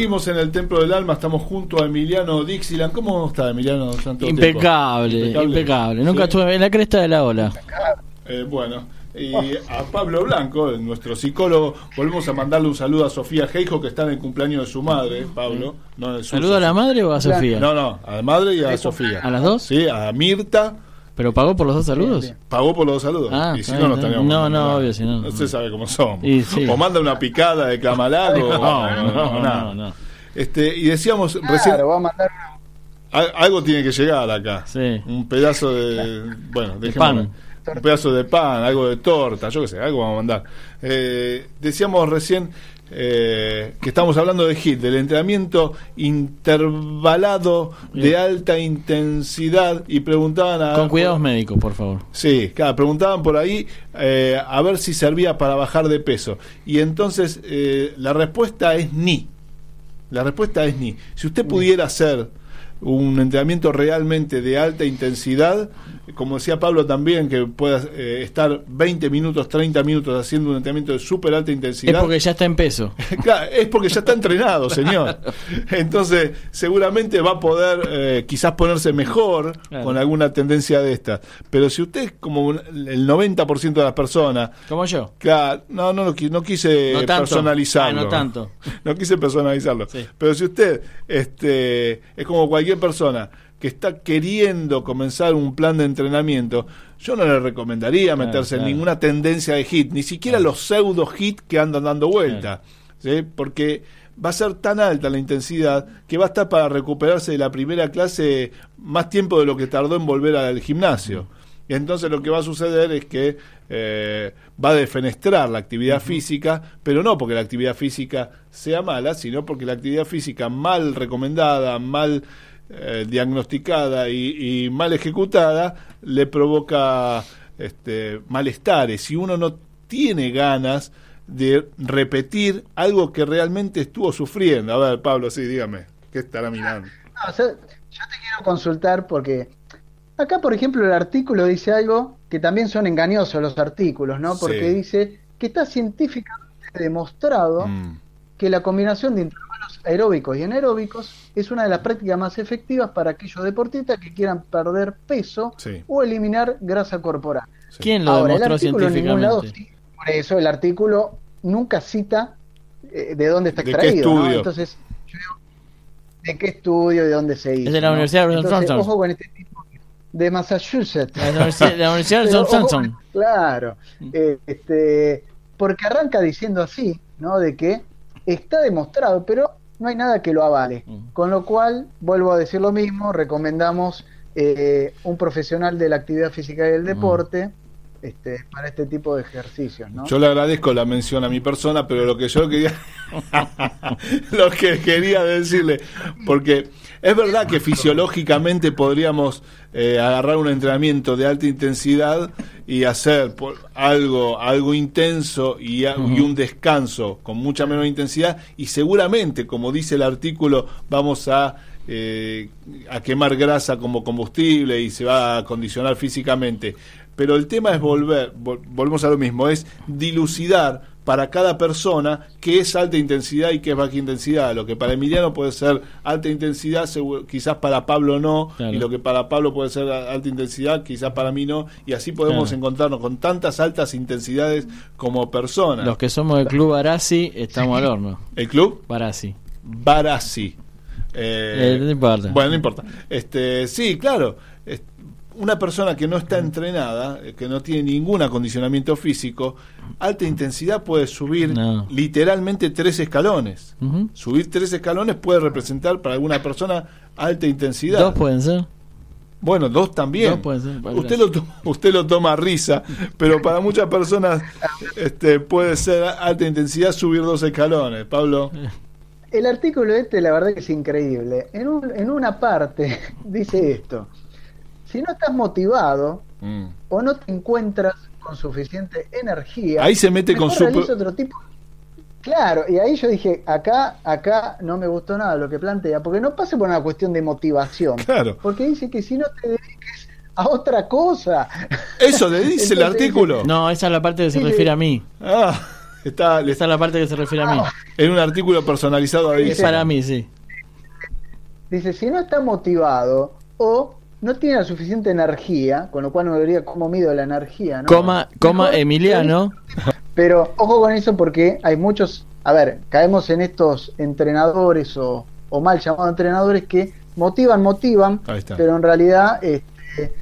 Seguimos en el Templo del Alma, estamos junto a Emiliano Dixieland. ¿Cómo está Emiliano? Tanto tiempo? Impecable, impecable, Nunca Sí. estuve en la cresta de la ola. Eh, bueno, y a Pablo Blanco, nuestro psicólogo, volvemos a mandarle un saludo a Sofía Geijo, que está en el cumpleaños de su madre, Pablo. No ¿Saludo a la madre o a Sofía? No, no, a la madre y a Sofía. ¿A las dos? Sí, a Mirta. ¿Pero pagó por los dos saludos? Pagó por los dos saludos. Ah, y si está no, no bien, estaríamos. no, no, obvio, si no. Usted sabe cómo somos. Y sí. O manda una picada de camalago. <laughs> No, o- no, <laughs> no, no. Este, y decíamos Claro, recién. va a mandar Al- Algo tiene que llegar acá. Sí. Un pedazo de. Bueno, De pan. Un pedazo de pan, algo de torta, yo qué sé, algo vamos a mandar. Eh, decíamos recién eh, que estamos hablando de HIT, del entrenamiento intervalado de alta intensidad y preguntaban a. Con cuidados médicos, por favor. Sí, claro, preguntaban por ahí eh, a ver si servía para bajar de peso. Y entonces eh, la respuesta es ni. La respuesta es ni. Si usted pudiera hacer un entrenamiento realmente de alta intensidad, como decía Pablo también, que pueda eh, estar 20 minutos, 30 minutos haciendo un entrenamiento de súper alta Es intensidad. porque ya está en peso. <laughs> Claro, es porque ya está entrenado, <laughs> señor. Entonces, seguramente va a poder eh, quizás ponerse mejor Claro. con alguna tendencia de estas. Pero si usted es como un- el 90% de las personas, Como yo. claro, no, no, no quise No tanto. personalizarlo. Ah, no tanto. <laughs> No quise personalizarlo. Pero si usted este, es como cualquier persona que está queriendo comenzar un plan de entrenamiento, yo no le recomendaría meterse claro. en ninguna tendencia de hit, ni siquiera los pseudo hit que andan dando vuelta, ¿sí? porque va a ser tan alta la intensidad que va a estar para recuperarse de la primera clase más tiempo de lo que tardó en volver al gimnasio. Y entonces lo que va a suceder es que eh, va a defenestrar la actividad física, pero no porque la actividad física sea mala, sino porque la actividad física mal recomendada, mal eh, diagnosticada y, y mal ejecutada le provoca este, malestares. Si uno no tiene ganas de repetir algo que realmente estuvo sufriendo. A ver, Pablo, sí, dígame, ¿qué estará mirando? No, o sea, yo te quiero consultar porque acá, por ejemplo, el artículo dice algo que también son engañosos los artículos, ¿no? Porque Sí. dice que está científicamente demostrado Mm. que la combinación de aeróbicos y anaeróbicos es una de las prácticas más efectivas para aquellos deportistas que quieran perder peso Sí. o eliminar grasa corporal. ¿Quién lo Ahora, el demostró artículo en ningún lado, científicamente? sí, por eso el artículo nunca cita eh, de dónde está ¿De qué extraído. Entonces, yo digo, ¿de qué estudio? ¿De dónde se hizo? Es de la ¿no? Universidad de Entonces. Ojo con este tipo de Massachusetts. La Universidad- la Universidad de <laughs> con- Claro. Eh, este, porque arranca diciendo así, ¿no? De que está demostrado, pero no hay nada que lo avale. Con lo cual, vuelvo a decir lo mismo, recomendamos eh, un profesional de la actividad física y el deporte este, para este tipo de ejercicios, ¿no? Yo le agradezco la mención a mi persona, pero lo que yo quería, <laughs> lo que quería decirle, porque es verdad que fisiológicamente podríamos eh, agarrar un entrenamiento de alta intensidad y hacer por- algo, algo intenso y, a- y un descanso con mucha menor intensidad y seguramente, como dice el artículo, vamos a eh, a quemar grasa como combustible y se va a acondicionar físicamente. Pero el tema es volver, vol- volvemos a lo mismo, es dilucidar para cada persona qué es alta intensidad y qué es baja intensidad. Lo que para Emiliano puede ser alta intensidad, quizás para Pablo no, Claro. y lo que para Pablo puede ser alta intensidad, quizás para mí no, y así podemos Claro. encontrarnos con tantas altas intensidades como personas. Los que somos del club Barassi estamos al horno. <laughs> ¿El club? Barassi. Barassi. Eh, Eh, no importa. Bueno, no importa. Este, sí, claro. Una persona que no está entrenada, eh, que no tiene ningún acondicionamiento físico, alta intensidad puede subir No. literalmente tres escalones. Subir tres escalones puede representar para alguna persona alta intensidad. Dos pueden ser. Bueno, dos también. Dos pueden ser, usted, lo to- <laughs> usted lo toma a risa, pero para muchas personas este, puede ser alta intensidad subir dos escalones. Pablo. El artículo este, la verdad que es increíble. En, un- en una parte <laughs> dice esto. Si no estás motivado Mm. o no te encuentras con suficiente energía... Ahí se mete con realiza otro tipo... Claro, y ahí yo dije, acá, acá no me gustó nada lo que plantea, porque no pasa por una cuestión de motivación. Claro. Porque dice que si no te dediques a otra cosa... Eso le dice el artículo. No, esa es la parte que se Sí, refiere a mí. Ah, está, le Esa es la parte que se refiere a mí. en un artículo personalizado ahí. Es para mí, sí. Dice, si no está motivado o no tiene la suficiente energía, con lo cual no debería cómo mido la energía, ¿no? Coma, coma Mejor- Emiliano. Pero ojo con eso porque hay muchos, a ver, caemos en estos entrenadores o, o mal llamados entrenadores que motivan, motivan, pero en realidad este,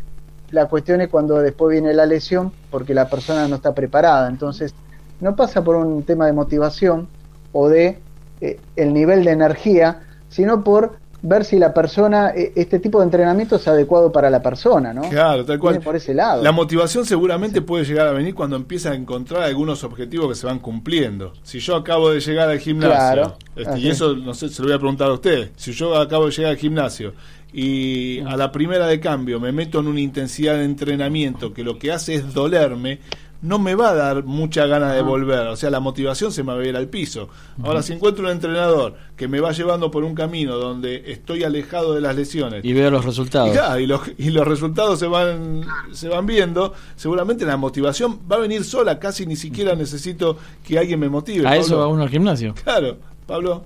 la cuestión es cuando después viene la lesión porque la persona no está preparada. Entonces, no pasa por un tema de motivación o de eh, el nivel de energía, sino por ver si la persona, eh, este tipo de entrenamiento es adecuado para la persona, ¿no? Claro, tal cual. Viene por ese lado. La motivación seguramente puede llegar a venir cuando empieza a encontrar algunos objetivos que se van cumpliendo. Si yo acabo de llegar al gimnasio, Claro, este, y es. eso no sé, se lo voy a preguntar a usted, si yo acabo de llegar al gimnasio y a la primera de cambio me meto en una intensidad de entrenamiento que lo que hace es dolerme, no me va a dar mucha gana de volver, o sea, la motivación se me va a ir al piso. Ahora, si encuentro un entrenador que me va llevando por un camino donde estoy alejado de las lesiones, Y veo los resultados. y, claro, y los, y los resultados se van, se van viendo, seguramente la motivación va a venir sola, casi ni siquiera necesito que alguien me motive. A eso Pablo. va uno al gimnasio. Claro, Pablo.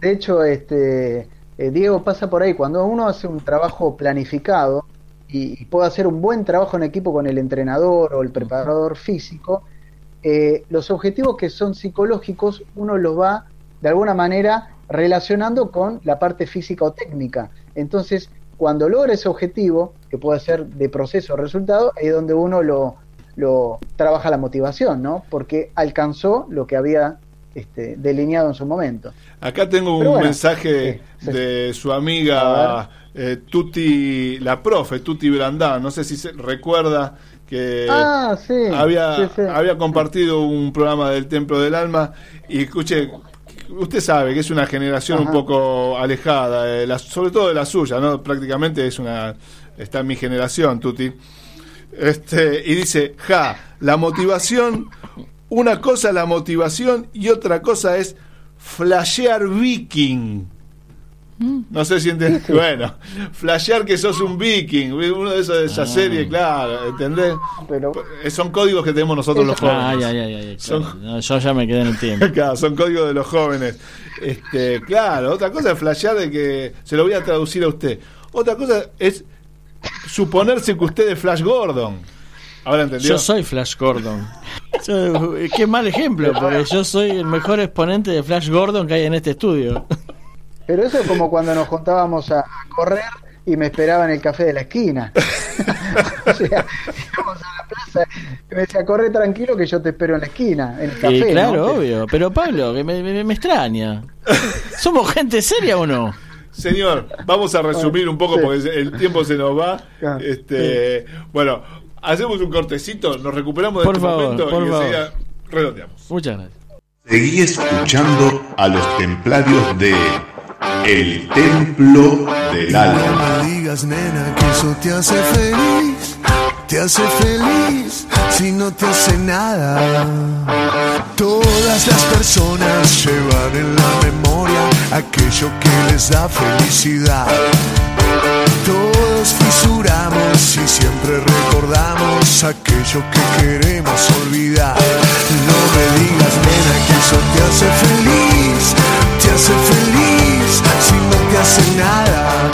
De hecho, este eh, Diego pasa por ahí. Cuando uno hace un trabajo planificado y, puede hacer un buen trabajo en equipo con el entrenador o el preparador físico, eh, los objetivos que son psicológicos uno los va de alguna manera relacionando con la parte física o técnica. Entonces, cuando logra ese objetivo, que puede ser de proceso o resultado, ahí es donde uno lo, lo trabaja la motivación, ¿no? Porque alcanzó lo que había este, delineado en su momento. Acá tengo un bueno, mensaje sí, sí. de su amiga eh, Tuti, la profe, Tuti Brandán. No sé si se recuerda que ah, sí. había, sí, sí. había compartido un programa del Templo del Alma y escuche, usted sabe que es una generación un poco alejada, eh, la- sobre todo de la suya, ¿no? Prácticamente es una está en mi generación, Tuti. Este, y dice, ja, la motivación, una cosa es la motivación y otra cosa es flashear viking. No sé si entendés. <laughs> Bueno, flashear que sos un viking, uno de esos de esa serie, claro, ¿entendés? Pero Eh, Son códigos que tenemos nosotros los jóvenes. Ay, ay, ay, ay, Son- claro. No, yo ya me quedé en el tiempo. <laughs> Claro, son códigos de los jóvenes. Este, claro, otra cosa es flashear de que se lo voy a traducir a usted. Otra cosa es suponerse que usted es Flash Gordon. Ahora entendió. Yo soy Flash Gordon. <laughs> Yo- qué mal ejemplo, porque yo soy el mejor exponente de Flash Gordon que hay en este estudio. Pero eso es como cuando nos juntábamos a, a correr y me esperaba en el café de la esquina. <laughs> o sea, íbamos a la plaza y me decía, corre tranquilo que yo te espero en la esquina, en el café. Y claro, ¿no? obvio. Pero Pablo, que me, me- me extraña. ¿Somos gente seria o no? Señor, vamos a resumir un poco Sí. porque el tiempo se nos va. Ah, Este, bueno, hacemos un cortecito, nos recuperamos de Por este favor, momento por y favor. enseguida redondeamos. Muchas gracias. Seguí escuchando a los templarios de El Templo del No Alma. me digas, nena, que eso te hace feliz. Te hace feliz si no te hace nada. Todas las personas llevan en la memoria aquello que les da felicidad. Todos fisuramos Si siempre recordamos aquello que queremos olvidar. No me digas, nena, que eso te hace feliz. Te hace feliz si no te hace nada.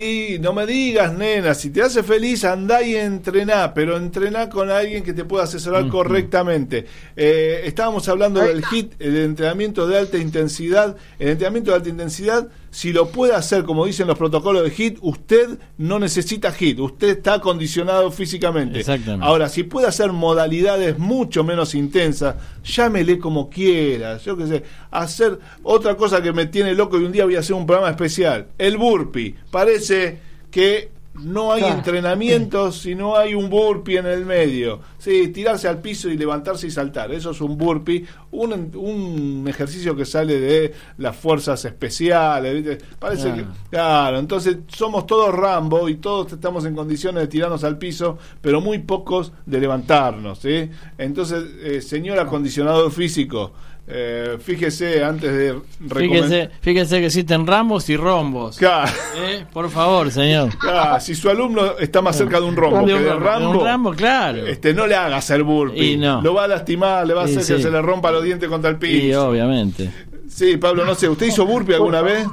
Y no me digas, nena, si te hace feliz, andá y entrená, pero entrená con alguien que te pueda asesorar correctamente. Eh, estábamos hablando del HIT, el entrenamiento de alta intensidad. El entrenamiento de alta intensidad, si lo puede hacer, como dicen los protocolos de HIT, usted no necesita HIT, usted está acondicionado físicamente. Exactamente. Ahora, si puede hacer modalidades mucho menos intensas, llámele como quiera, yo qué sé, hacer otra cosa que me tiene loco y un día voy a hacer un programa especial, el burpee. Parece que no hay Claro. entrenamiento <clears throat> si no hay un burpee en el medio. Sí, tirarse al piso y levantarse y saltar, eso es un burpee, un, un ejercicio que sale de las fuerzas especiales, ¿viste? Parece Claro. que Claro, entonces somos todos Rambo y todos estamos en condiciones de tirarnos al piso, pero muy pocos de levantarnos, ¿sí? Entonces, eh, señor acondicionado físico, eh, fíjese antes de. Fíjese, fíjese que existen rambos y rombos. Claro. Eh, Por favor, señor. Claro, si su alumno está más cerca de un rombo De que un de rombo, de Rambo, un Rambo, claro. este, no le haga hacer burpee. Y no. Lo va a lastimar, le va a Y hacer que sí. se le rompa los dientes contra el Y piso. obviamente. Sí, Pablo, no sé, ¿usted hizo burpee alguna vez?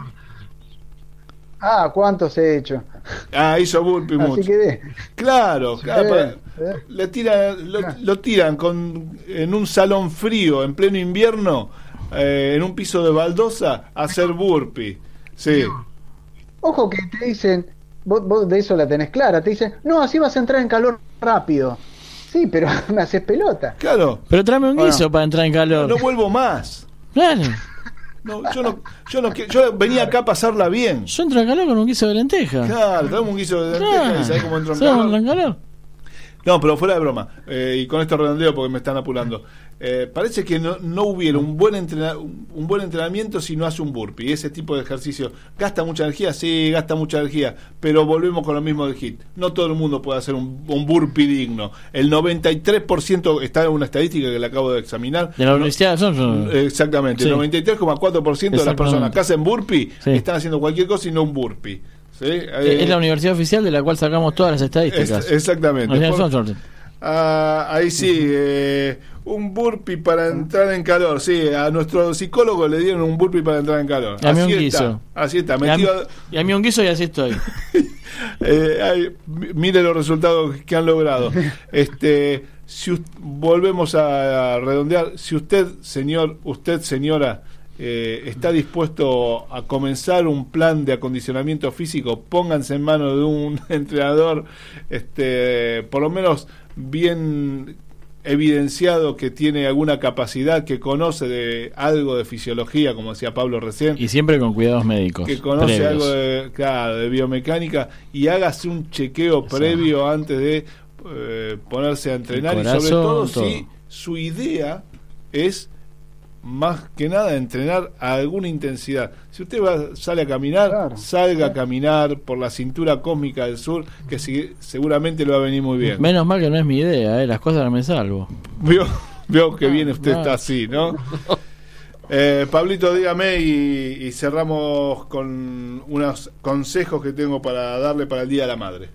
Ah, ¿cuántos he hecho? Ah, hizo burpee Así mucho. que de- Claro, claro, sí. le tiran, lo, lo tiran con, en un salón frío, en pleno invierno, eh, en un piso de baldosa, a hacer burpee. Sí. Ojo que te dicen, vos, vos de eso la tenés clara, te dicen, no, así vas a entrar en calor rápido. Sí, pero <laughs> me haces pelota. Claro. Pero tráeme un Bueno. guiso para entrar en calor. No vuelvo más. Claro. No, yo no, yo no yo venía acá a pasarla bien. Yo entro en calor con un guiso de lenteja. Claro, traemos un guiso de lenteja Claro. y ¿sabés cómo entro en ¿Sabes calor? cómo entro en calor? No, pero fuera de broma. eh, y con esto redondeo porque me están apurando. Eh, parece que no, no hubiera un buen, entrena- un buen entrenamiento si no hace un burpee. Ese tipo de ejercicio gasta mucha energía, sí, gasta mucha energía. Pero volvemos con lo mismo del hit. No todo el mundo puede hacer un, un burpee digno. El 93% está en una estadística que le acabo de examinar. De la Universidad Samsung. Exactamente, Sí. el 93,4% de las personas que hacen burpee Sí. están haciendo cualquier cosa y no un burpee. ¿Sí? Eh, Eh, es la universidad oficial de la cual sacamos todas las estadísticas. es- exactamente. Por-. Ah, ahí sí, eh, un burpee para entrar en calor. Sí, a nuestro psicólogo le dieron un burpee para entrar en calor. Y a mí Así un está, guiso. así está, Y a, mí, metido. y a mí un guiso y así estoy. <laughs> eh, ay, mire los resultados que han logrado. <laughs> Este, si volvemos a, redondear, si usted, señor, usted, señora, eh, está dispuesto a comenzar un plan de acondicionamiento físico, pónganse en manos de un <laughs> entrenador, este, por lo menos bien evidenciado que tiene alguna capacidad, que conoce de algo de fisiología, como decía Pablo recién, Y siempre con cuidados médicos. que conoce previos. algo de, claro, de biomecánica y hágase un chequeo previo antes de eh, ponerse a entrenar y sobre todo. si su idea es más que nada entrenar a alguna intensidad. Si usted va, sale a caminar, salga a caminar por la cintura cósmica del sur, que si- seguramente le va a venir muy bien. Menos mal que no es mi idea, eh, las cosas no me salvo. Veo, veo que viene usted no. está así, ¿no? Eh, Pablito, dígame y, y cerramos con unos consejos que tengo para darle para el Día de la Madre.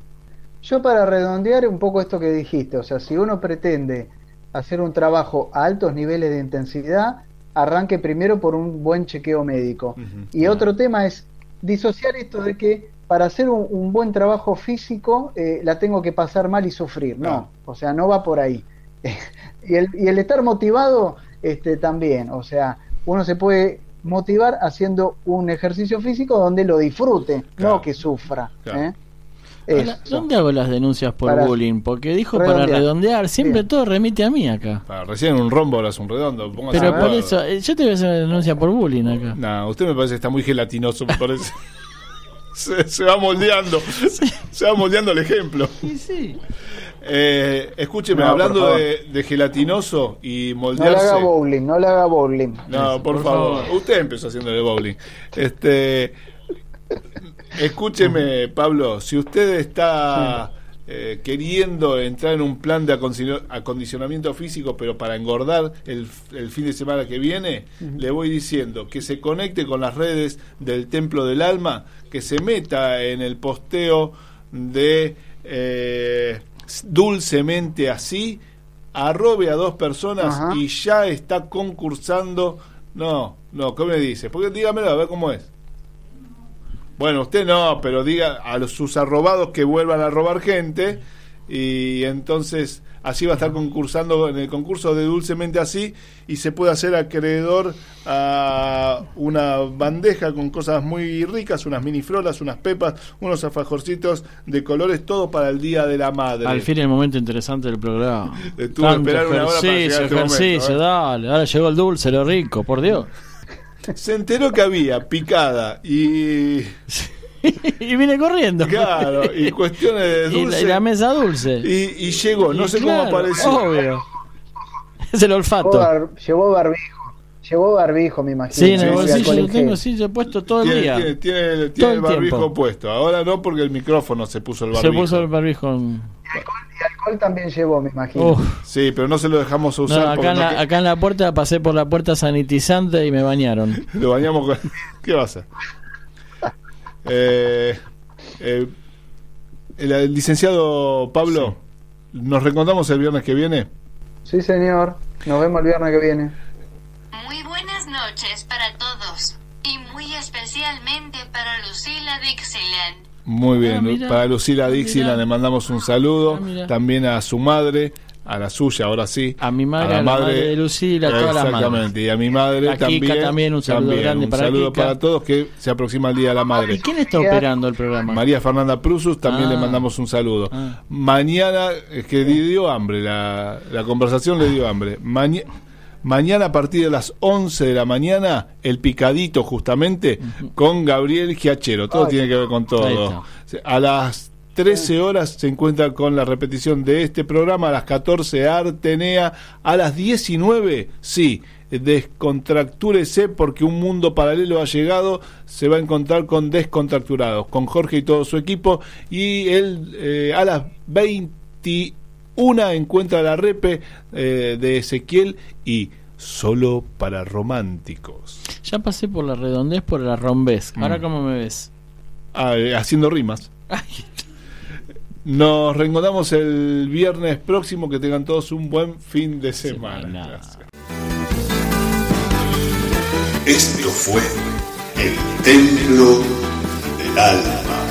Yo para redondear un poco esto que dijiste, o sea, si uno pretende hacer un trabajo a altos niveles de intensidad, arranque primero por un buen chequeo médico. Y otro tema es disociar esto de que para hacer un, un buen trabajo físico eh, la tengo que pasar mal y sufrir. No, o sea, no va por ahí. <laughs> y, el, y el estar motivado este, también, o sea, uno se puede motivar haciendo un ejercicio físico donde lo disfrute, Claro. no que sufra. Claro. ¿eh? Eso. ¿Dónde hago las denuncias por Para bullying? Porque dijo para redondear. siempre todo remite a mí acá. Recién un rombo, ahora es un redondo. póngase Pero por eso, eh, yo te voy a hacer una denuncia por bullying acá. No, usted me parece que está muy gelatinoso, me parece. <laughs> se, se va moldeando. Se va moldeando el ejemplo. Sí, sí. Eh, escúcheme, No, hablando de, de gelatinoso y No le moldearse. haga bowling, no le haga bowling. No, por, por favor. favor. Usted empezó haciéndole bowling. Este, escúcheme, Pablo, si usted está eh, queriendo entrar en un plan de acondicion- acondicionamiento físico, pero para engordar el, el fin de semana que viene, le voy diciendo que se conecte con las redes del Templo del Alma, que se meta en el posteo de eh, Dulcemente Así, arrobe a dos personas y ya está concursando. No, no, ¿qué me dice? Porque dígamelo, a ver cómo es. Bueno, usted no, pero diga a los, sus arrobados que vuelvan a robar gente y entonces así va a estar concursando en el concurso de Dulcemente Así y se puede hacer acreedor a una bandeja con cosas muy ricas, unas minifloras, unas pepas, unos alfajorcitos de colores, todo para el Día de la Madre. Al fin el momento interesante del programa. Tuve que esperar una hora para llegar a este momento, ¿eh? dale. Ahora llegó el dulce, lo rico, por Dios. Se enteró que había picada y... <laughs> y vine corriendo. Claro, y cuestiones de Y la, dulce. y la mesa dulce. Y, y llegó, no Y sé claro, cómo apareció. Obvio. <laughs> Es el Llevó, olfato. bar- llevó barbijo. Llevó barbijo, me imagino. Sí, en el bolsillo lo en tengo así, yo he puesto todo el día. tiene, tiene- tiene Todo el el barbijo tiempo. puesto. Ahora no, porque el micrófono se puso el Se barbijo. puso el barbijo. en- alcohol también llevó, me imagino. Uf. Sí, pero no se lo dejamos No, usar acá, porque en no la, que- acá en la puerta pasé por la puerta sanitizante y me bañaron. <laughs> lo bañamos con... <laughs> ¿Qué va a hacer? Eh, eh, el, el licenciado Pablo, ¿nos reencontramos el viernes que viene? Sí, señor. Nos vemos el viernes que viene. Muy buenas noches para todos. Y muy especialmente para Lucila Dixieland. Muy bien, Ah, mira. para Lucila Mira. le mandamos un saludo, Ah, mira. también a su madre, a la suya, ahora sí. A mi madre, a la madre de Lucila, a todas las Exactamente, y a mi madre A Kika también. también, un saludo grande un para saludo Kika. para todos que se aproxima el Día de la Madre. ¿Y quién está operando el programa? María Fernanda Prusus, también Ah. le mandamos un saludo. Ah. Mañana, es que le dio hambre, la, la conversación le dio hambre. Maña- mañana a partir de las 11 de la mañana, el picadito justamente con Gabriel Giachero. Todo Ay. tiene que ver con todo. A las 13 horas se encuentra con la repetición de este programa, a las 14 Artenea, a las 19, sí, descontractúrese porque un mundo paralelo ha llegado, se va a encontrar con Descontracturados, con Jorge y todo su equipo, y él eh, a las 21 encuentra la repe eh, de Ezequiel y solo para románticos. Ya pasé por la redondez, por la rombez. Ahora, Mm. ¿cómo me ves? Ah, eh, haciendo rimas. Nos reencontramos el viernes próximo. Que tengan todos un buen fin de semana. Semana. Gracias. Esto fue el templo del alma.